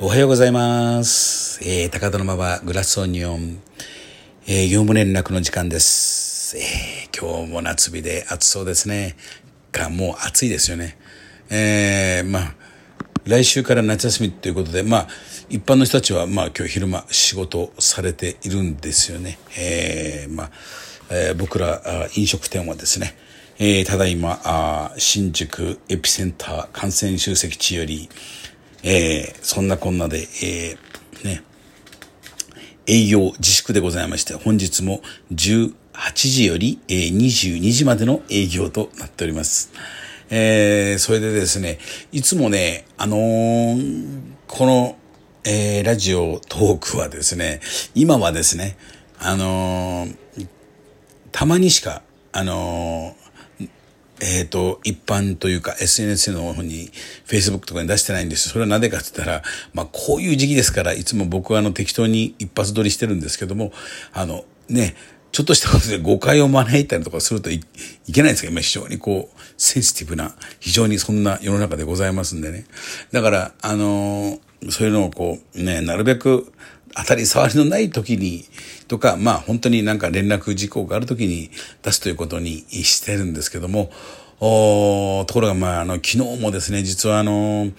おはようございます。えー、高田の馬場グラスオニオン、えー、業務連絡の時間です。えー、今日も夏日で暑そうですね。か、もう暑いですよね。えー、まあ、来週から夏休みということで、まあ、一般の人たちは、まあ、今日昼間仕事されているんですよね。えー、まあ、えー、僕ら飲食店はですね、えー、ただいまあ、新宿エピセンター感染集積地より、えー、そんなこんなで、えー、ね、営業自粛でございまして、本日も18時より、えー、22時までの営業となっております。えー、それでですね、いつもね、あのー、この、えー、ラジオトークはですね、今はですね、あのー、たまにしか、あの、えっ、ー、と、一般というか SNS の方に Facebook とかに出してないんですそれはなぜかって言ったら、まあこういう時期ですから、いつも僕はあの適当に一発撮りしてるんですけども、あのね、ちょっとしたことで誤解を招いたりとかするといけないんですけど、今非常にこう、センシティブな、非常にそんな世の中でございますんでね。だから、あのー、そういうのをこう、ね、なるべく当たり障りのない時に、とか、まあ本当になんか連絡事項がある時に出すということにしてるんですけども、おところがまああの昨日もですね、実はあの、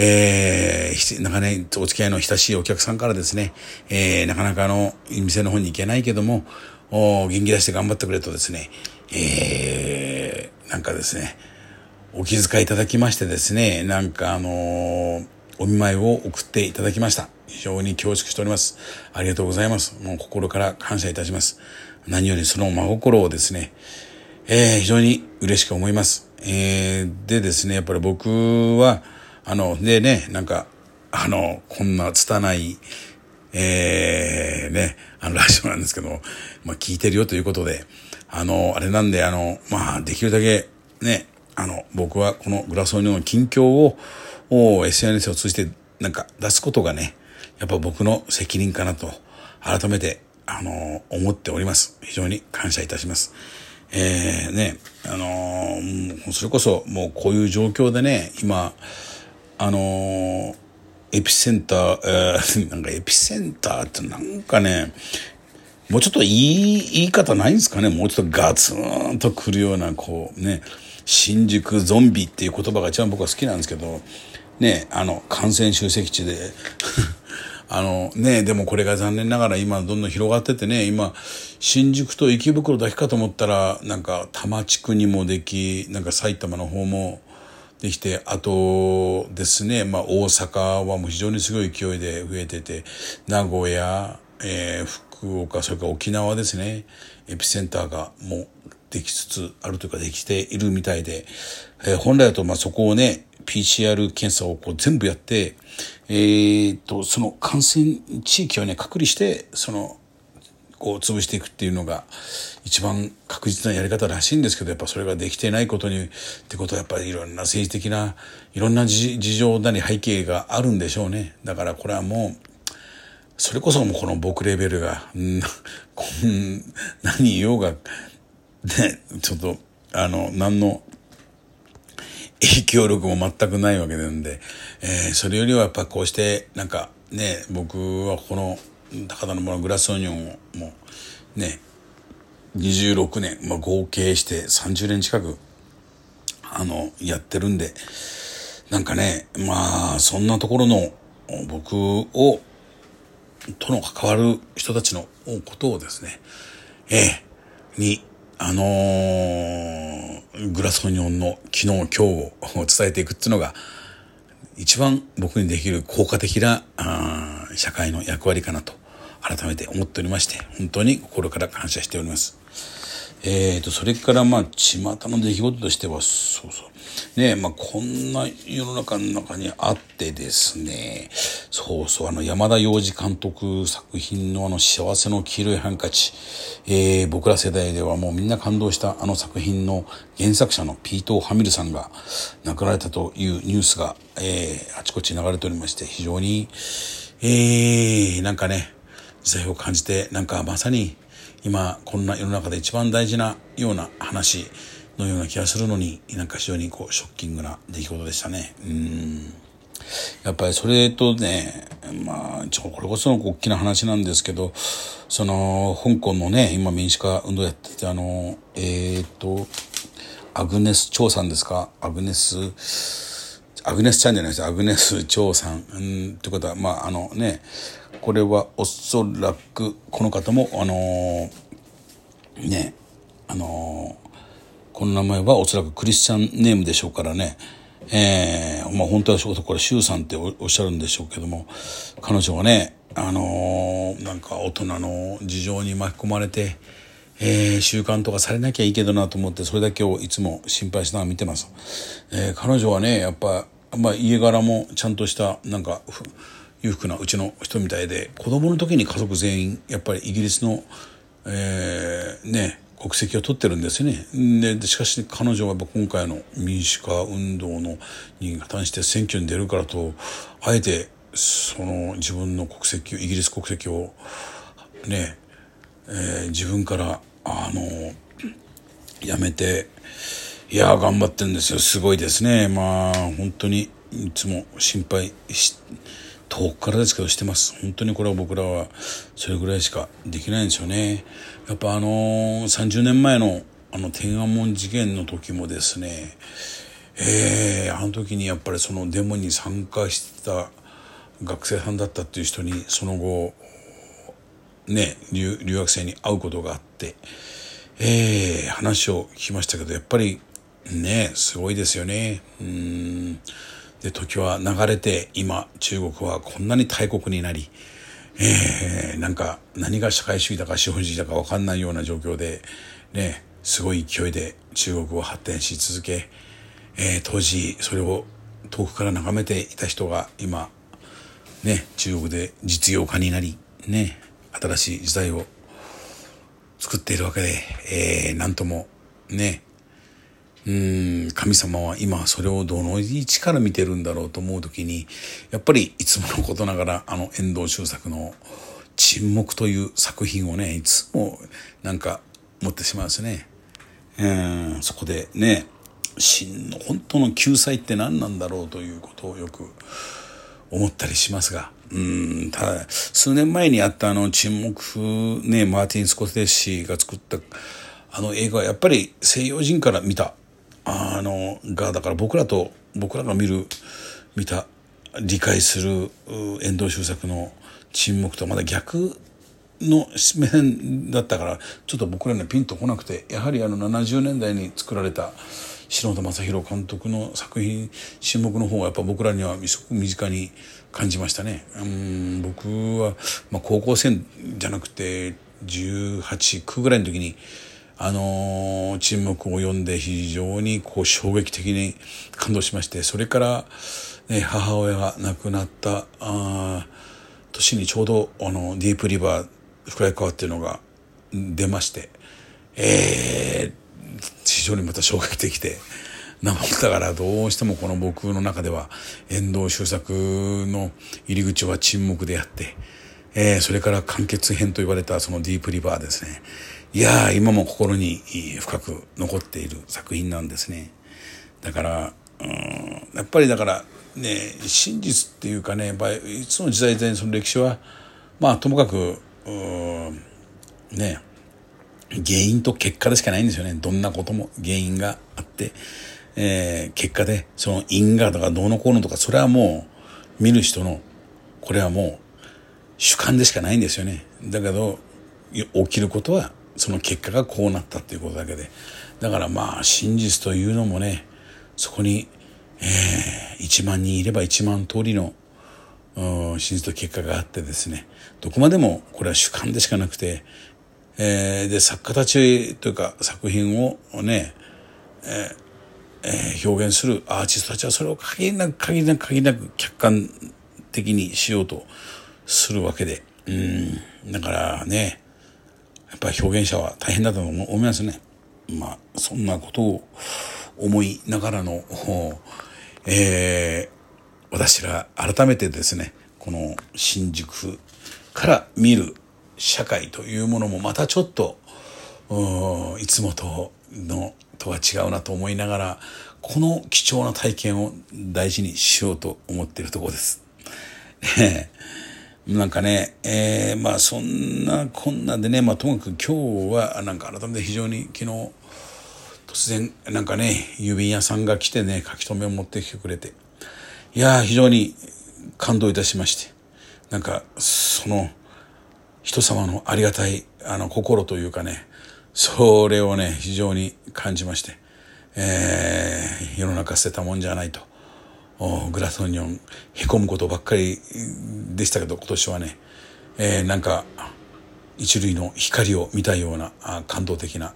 えー、なんか、お付き合いの親しいお客さんからですね、えー、なかなかあの、店の方に行けないけども、お元気出して頑張ってくれとですね、えー、なんかですね、お気遣いいただきましてですね、なんかあのー、お見舞いを送っていただきました。非常に恐縮しております。ありがとうございます。もう心から感謝いたします。何よりその真心をですね、えー、非常に嬉しく思います。えー、でですね、やっぱり僕は、あの、でね、なんか、あの、こんな拙い、えー、ね、あの、ラジオなんですけど、まあ、聞いてるよということで、あの、あれなんで、あの、まあ、できるだけ、ね、あの、僕はこのグラソニオの近況を、を SNS を通じてなんか出すことがね、やっぱ僕の責任かなと、改めて、あの、思っております。非常に感謝いたします。えー、ね、あのー、それこそもうこういう状況でね、今、あの、エピセンター、えー、なんかエピセンターってなんかね、もうちょっといい言い方ないんですかねもうちょっとガツンとくるような、こうね、新宿ゾンビっていう言葉が一番僕は好きなんですけど、ね、あの、感染集積地で。あのね、でもこれが残念ながら今どんどん広がっててね、今、新宿と池袋だけかと思ったら、なんか多摩地区にもでき、なんか埼玉の方もできて、あとですね、まあ大阪はもう非常にすごい勢いで増えてて、名古屋、えー、福岡、それから沖縄ですね、エピセンターがもうできつつあるというかできているみたいで、えー、本来だとまあそこをね、PCR 検査をこう全部やって、えー、と、その感染地域をね、隔離して、その、こう潰していくっていうのが一番確実なやり方らしいんですけど、やっぱそれができてないことに、ってことはやっぱりいろんな政治的な、いろんな事情なり背景があるんでしょうね。だからこれはもう、それこそもうこの僕レベルが、んこん何言おうが、ね、ちょっと、あの、何の、影響力も全くないわけなんで、えー、それよりはやっぱこうしてなんかね僕はこの高田の村グラスオニオンをもうね26年、まあ、合計して30年近くあのやってるんでなんかねまあそんなところの僕をとの関わる人たちのことをですねええ、にあのー、グラスオニオンの昨日今日を伝えていくっていうのが一番僕にできる効果的なあ社会の役割かなと改めて思っておりまして本当に心から感謝しております。えーと、それからまあ巷の出来事としてはそうそう。ねまあこんな世の中の中にあってですねそうそうあの山田洋次監督作品のあの幸せの黄色いハンカチ、えー、僕ら世代ではもうみんな感動したあの作品の原作者のピート・ハミルさんが亡くなられたというニュースが、えー、あちこち流れておりまして非常にえー、なんかね時代を感じてなんかまさに今こんな世の中で一番大事なような話のような気がするのになんか非常にこうショッキングな出来事でしたね。うん。やっぱりそれとね、まあ、ちょ、これこそ大きな話なんですけど、その、香港のね、今民主化運動やってて、あの、えっ、ー、と、アグネス・チョウさんですか？アグネス、アグネスちゃんじゃないですアグネス・チョウさん。うん、ってことは、まあ、あのね、これはおそらく、この方も、あのね、あのこの名前はおそらくクリスチャンネームでしょうからね、えー、まあ本当はこれ、周さんっておっしゃるんでしょうけども、彼女はね、あのー、なんか大人の事情に巻き込まれて、えー、習慣とかされなきゃいいけどなと思って、それだけをいつも心配しながら見てます。えー、彼女はね、やっぱ、まあ家柄もちゃんとした、なんか、裕福なうちの人みたいで、子供の時に家族全員、やっぱりイギリスの、えー、ね、国籍を取ってるんですよね。でしかし彼女は今回の民主化運動のに関して選挙に出るからとあえてその自分の国籍イギリス国籍をね、えー、自分からあのやめていや頑張ってるんですよ。すごいですね。まあ本当にいつも心配し遠くからですけどしてます。本当にこれは僕らはそれぐらいしかできないんですよね。やっぱあのー、30年前のあの天安門事件の時もですね。えー、あの時にやっぱりそのデモに参加してた学生さんだったっていう人にその後ね留学生に会うことがあって、えー、話を聞きましたけどやっぱりねすごいですよね。うん。で時は流れて今中国はこんなに大国になり、えー、なんか何が社会主義だか資本主義だか分かんないような状況でねすごい勢いで中国を発展し続け、えー、当時それを遠くから眺めていた人が今ね中国で実業家になりね新しい時代を作っているわけで、えー、なんともねうん神様は今それをどの位置から見てるんだろうと思う時にやっぱりいつものことながらあの遠藤周作の「沈黙」という作品をねいつもなんか持ってしまうんですね。うんそこでね真の本当の救済って何なんだろうということをよく思ったりしますがうんただ数年前にあったあの沈黙ねマーティン・スコセッシーが作ったあの映画はやっぱり西洋人から見たあのがだから僕らと僕らが見る見た理解する遠藤周作の沈黙とまだ逆の目線だったからちょっと僕らにはピンとこなくてやはりあの70年代に作られた篠田正宏監督の作品沈黙の方がやっぱ僕らにはすごく身近に感じましたね。うん僕は、まあ、高校生じゃなくて18、9ぐらいの時にあのー、沈黙を読んで非常にこう衝撃的に感動しまして、それから、ね、母親が亡くなったあ年にちょうどあのディープリバー深い川っていうのが出まして、えー、非常にまた衝撃的で、なもだからどうしてもこの僕の中では遠藤周作の入り口は沈黙であって、えー、それから完結編と言われたそのディープリバーですね。いや今も心に深く残っている作品なんですね。だから、うん、やっぱりだからね真実っていうかねいつの時代でその歴史はまあともかくね原因と結果でしかないんですよねどんなことも原因があって、えー、結果でその因果とかどうのこうのとかそれはもう見る人のこれはもう主観でしかないんですよねだけど起きることはその結果がこうなったっていうことだけで。だからまあ真実というのもねそこに、えー、1万人いれば1万通りの真実と結果があってですね。どこまでもこれは主観でしかなくて、えー、で作家たちというか作品をね、えーえー、表現するアーティストたちはそれを限りなく限りなく限りなく客観的にしようとするわけで。うん。だからねやっぱり表現者は大変だと思いますね。まあ、そんなことを思いながらの、えー、私ら改めてですね、この新宿から見る社会というものもまたちょっと、いつもとのとは違うなと思いながら、この貴重な体験を大事にしようと思っているところです。なんかね、えー、まあそんなこんなでね、まあともかく今日はなんか改めて非常に昨日突然なんかね、郵便屋さんが来てね、書き留めを持ってきてくれて、いやー非常に感動いたしまして、なんかその人様のありがたいあの心というかね、それをね、非常に感じまして、えー、世の中捨てたもんじゃないと。グラスオニオンへこむことばっかりでしたけど今年はね、えー、なんか一類の光を見たような感動的な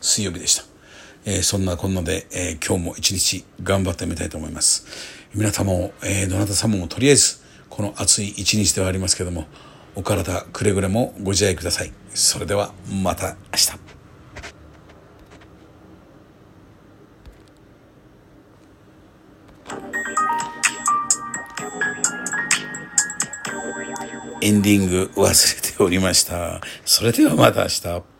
水曜日でした、えー、そんなこんなで、えー、今日も一日頑張ってみたいと思います。皆様も、えー、どなた様もとりあえずこの暑い一日ではありますけどもお体くれぐれもご自愛ください。それではまた明日。エンディング忘れておりました。それではまた明日。